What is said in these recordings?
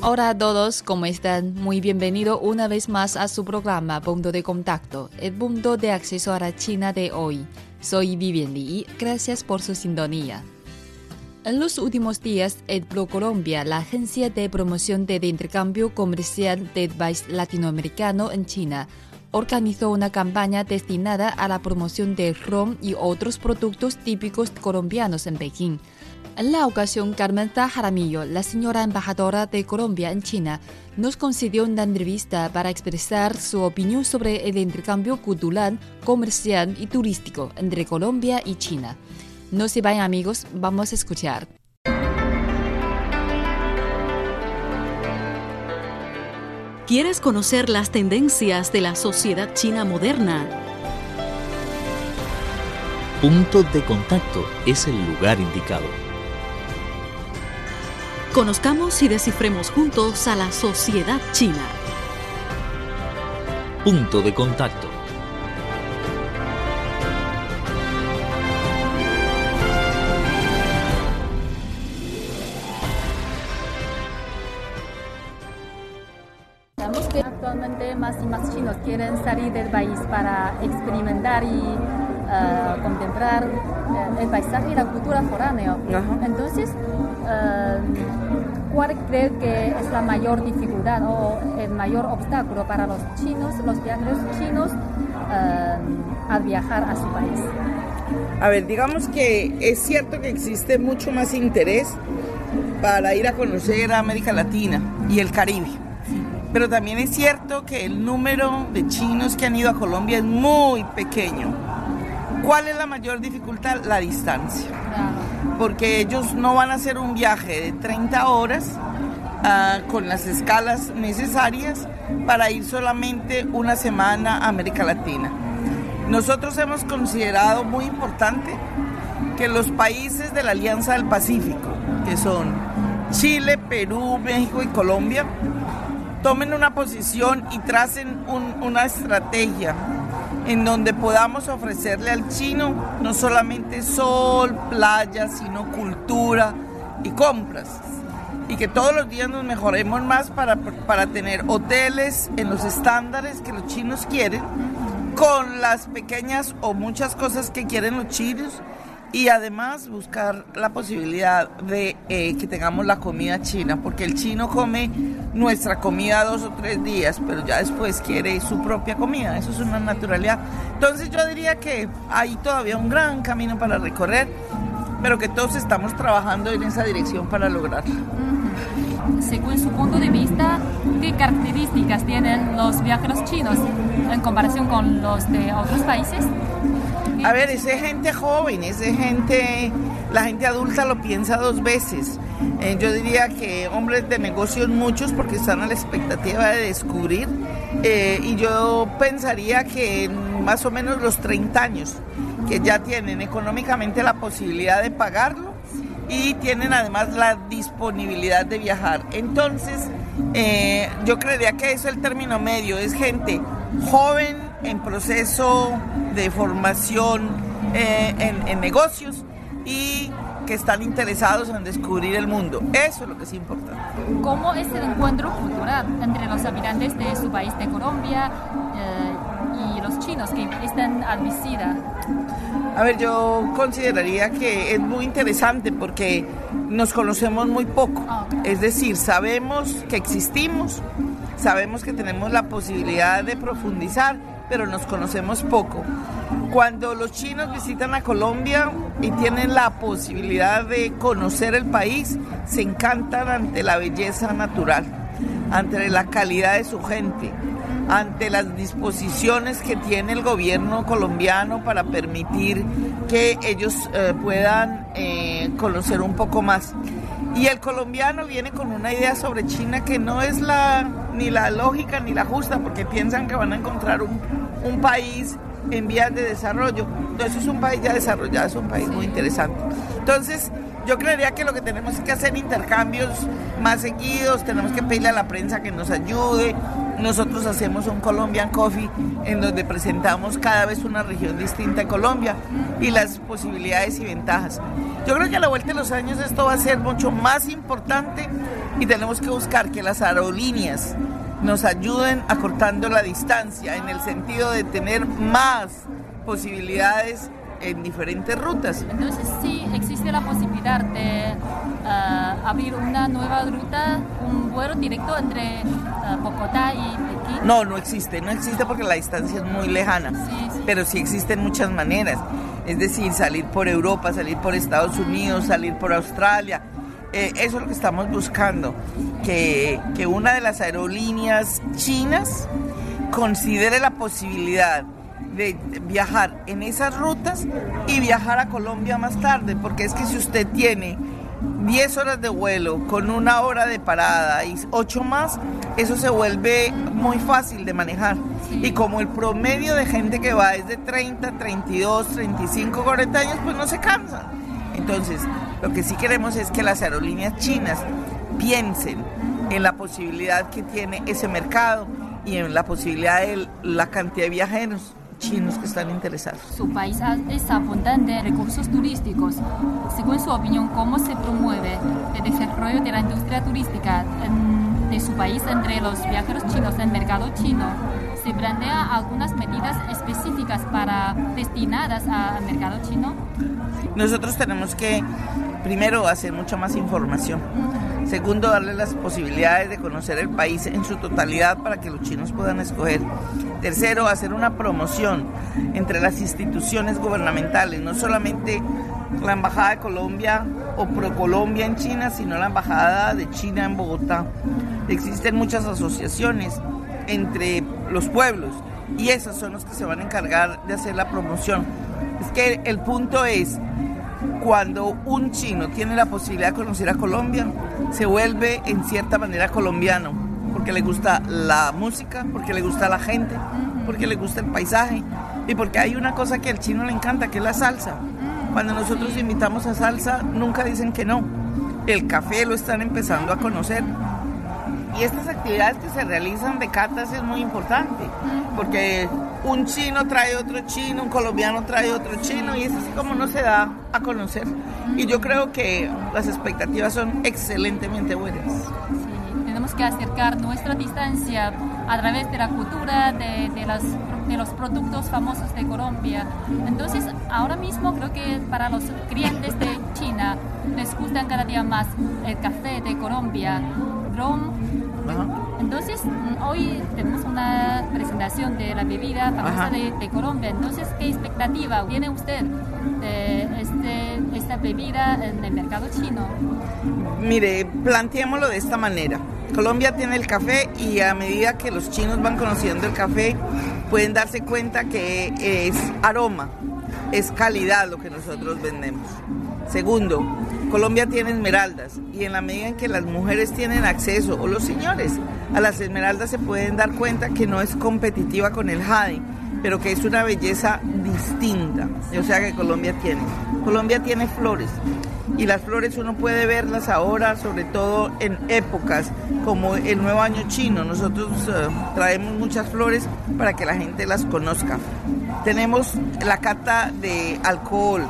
Hola a todos, ¿cómo están? Muy bienvenido una vez más a su programa Punto de Contacto, el punto de acceso a la China de hoy. Soy Vivian Li, gracias por su sintonía. En los últimos días, el Colombia, la agencia de promoción de intercambio comercial del país latinoamericano en China, organizó una campaña destinada a la promoción del ron y otros productos típicos colombianos en Pekín en la ocasión, Carmen Jaramillo, la señora embajadora de Colombia en China, nos concedió una entrevista para expresar su opinión sobre el intercambio cultural, comercial y turístico entre Colombia y China. No se vayan amigos, vamos a escuchar. ¿Quieres conocer las tendencias de la sociedad china moderna? Punto de contacto es el lugar indicado. Conozcamos y descifremos juntos a la sociedad china. Punto de contacto. Sabemos que actualmente más y más chinos quieren salir del país para experimentar y uh, contemplar uh, el paisaje y la cultura foráneo. Entonces, uh, ¿cuál cree que es la mayor dificultad o el mayor obstáculo para los chinos, los viajeros chinos, al viajar a su país? A ver, digamos que es cierto que existe mucho más interés para ir a conocer a América Latina y el Caribe. Pero también es cierto que el número de chinos que han ido a Colombia es muy pequeño. ¿Cuál es la mayor dificultad? La distancia. Porque ellos no van a hacer un viaje de 30 horas ah, con las escalas necesarias para ir solamente una semana a América Latina. Nosotros hemos considerado muy importante que los países de la Alianza del Pacífico, que son Chile, Perú, México y Colombia, tomen una posición y tracen una estrategia en donde podamos ofrecerle al chino no solamente sol, playa, sino cultura y compras. Y que todos los días nos mejoremos más para, para tener hoteles en los estándares que los chinos quieren, con las pequeñas o muchas cosas que quieren los chinos y además buscar la posibilidad de eh, que tengamos la comida china, porque el chino come nuestra comida dos o tres días, pero ya después quiere su propia comida, eso es una naturalidad. Entonces yo diría que hay todavía un gran camino para recorrer, pero que todos estamos trabajando en esa dirección para lograrlo. Según su punto de vista, ¿qué características tienen los viajeros chinos en comparación con los de otros países? A ver, es gente joven, es gente, la gente adulta lo piensa dos veces. Eh, yo diría que hombres de negocios muchos porque están a la expectativa de descubrir eh, y yo pensaría que en más o menos los 30 años que ya tienen económicamente la posibilidad de pagarlo y tienen además la disponibilidad de viajar. Entonces, eh, yo creería que eso es el término medio, es gente joven en proceso de formación eh, en, negocios y que están interesados en descubrir el mundo. Eso es lo que es importante. ¿Cómo es el encuentro cultural entre los habitantes de su país de Colombia eh, y los chinos que están al? A ver, yo consideraría que es muy interesante porque nos conocemos muy poco. Ah, es decir, sabemos que existimos, sabemos que tenemos la posibilidad de profundizar, pero nos conocemos poco. Cuando los chinos visitan a Colombia y tienen la posibilidad de conocer el país, se encantan ante la belleza natural, ante la calidad de su gente, ante las disposiciones que tiene el gobierno colombiano para permitir que ellos eh, puedan eh, conocer un poco más. Y el colombiano viene con una idea sobre China que no es la ni la lógica ni la justa, porque piensan que van a encontrar un un país en vías de desarrollo. Entonces es un país ya desarrollado, es un país muy interesante. Entonces, yo creería que lo que tenemos es que hacer intercambios más seguidos, tenemos que pedirle a la prensa que nos ayude. Nosotros hacemos un Colombian Coffee en donde presentamos cada vez una región distinta de Colombia y las posibilidades y ventajas. Yo creo que a la vuelta de los años esto va a ser mucho más importante y tenemos que buscar que las aerolíneas nos ayuden acortando la distancia en el sentido de tener más posibilidades en diferentes rutas. Entonces sí existe la posibilidad de ah, abrir una nueva ruta, un vuelo directo entre uh, Bogotá y Pekín. No, no existe, no existe porque la distancia es muy lejana, pero sí existen muchas maneras. Es decir, salir por Europa, salir por Estados Unidos, salir por Australia. Eh, eso es lo que estamos buscando, que, que una de las aerolíneas chinas considere la posibilidad de viajar en esas rutas y viajar a Colombia más tarde, porque es que si usted tiene 10 horas de vuelo con una hora de parada y 8 más, eso se vuelve muy fácil de manejar. Y como el promedio de gente que va es de 30, 32, 35, 40 años, pues no se cansan. Entonces, lo que sí queremos es que las aerolíneas chinas piensen en la posibilidad que tiene ese mercado y en la posibilidad de la cantidad de viajeros chinos que están interesados. Su país es abundante de recursos turísticos. Según su opinión, ¿cómo se promueve el desarrollo de la industria turística de su país entre los viajeros chinos en el mercado chino? ¿Se plantea algunas medidas específicas para destinadas al mercado chino? Nosotros tenemos que primero hacer mucha más información. Segundo, darle las posibilidades de conocer el país en su totalidad para que los chinos puedan escoger. Tercero, hacer una promoción entre las instituciones gubernamentales, no solamente la Embajada de Colombia o ProColombia en China, sino la Embajada de China en Bogotá. Existen muchas asociaciones entre los pueblos y esas son los que se van a encargar de hacer la promoción. Es que el punto es cuando un chino tiene la posibilidad de conocer a Colombia, se vuelve en cierta manera colombiano, porque le gusta la música, porque le gusta la gente, porque le gusta el paisaje y porque hay una cosa que al chino le encanta, que es la salsa. Cuando nosotros invitamos a salsa, nunca dicen que no. El café lo están empezando a conocer. Y estas actividades que se realizan de catas es muy importante, porque un chino trae otro chino, un colombiano trae otro chino y es así como no se da a conocer. Y yo creo que las expectativas son excelentemente buenas. Tenemos que acercar nuestra distancia a través de la cultura, de, de, las, de los productos famosos de Colombia. Entonces, ahora mismo creo que para los clientes de China les gusta cada día más el café de Colombia, ron. Entonces, hoy tenemos una presentación de la bebida famosa de, de, Colombia. Entonces, ¿qué expectativa tiene usted de este, esta bebida en el mercado chino? Mire, planteémoslo de esta manera. Colombia tiene el café y a medida que los chinos van conociendo el café, pueden darse cuenta que es aroma, es calidad lo que nosotros vendemos. Segundo, Colombia tiene esmeraldas y en la medida en que las mujeres tienen acceso, o los señores, a las esmeraldas se pueden dar cuenta que no es competitiva con el jade, pero que es una belleza distinta. O sea que Colombia tiene. Colombia tiene flores y las flores uno puede verlas ahora, sobre todo en épocas como el nuevo año chino. Nosotros uh, traemos muchas flores para que la gente las conozca. Tenemos la cata de alcohol,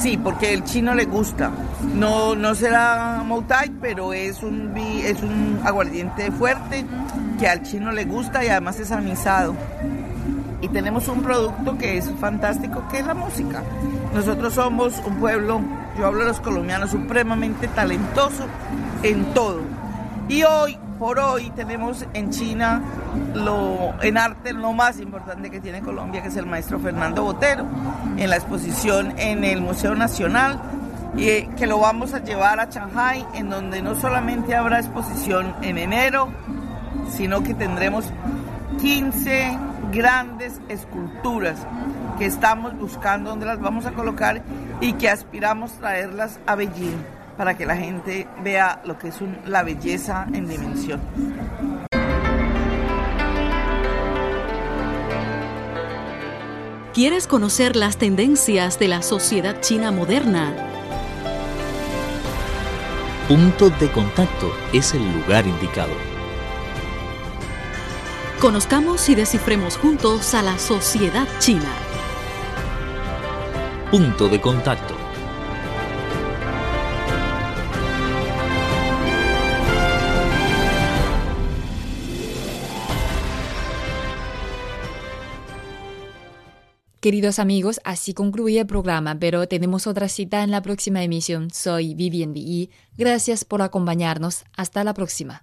sí, porque el chino le gusta. No, no será Moutai, pero es un, es un aguardiente fuerte que al chino le gusta y además es anisado y tenemos un producto que es fantástico, que es la música. Nosotros somos un pueblo, yo hablo de los colombianos, supremamente talentoso en todo. Y hoy, por hoy, tenemos en China, lo, en arte, lo más importante que tiene Colombia, que es el maestro Fernando Botero, en la exposición en el Museo Nacional, y que lo vamos a llevar a Shanghai, en donde no solamente habrá exposición en enero, sino que tendremos 15 grandes esculturas que estamos buscando dónde las vamos a colocar y que aspiramos traerlas a Beijing para que la gente vea lo que es un, la belleza en dimensión. ¿Quieres conocer las tendencias de la sociedad china moderna? Punto de contacto es el lugar indicado. Conozcamos y descifremos juntos a la sociedad china. Punto de contacto. Queridos amigos, así concluye el programa, pero tenemos otra cita en la próxima emisión. Soy Vivian Li. Gracias por acompañarnos. Hasta la próxima.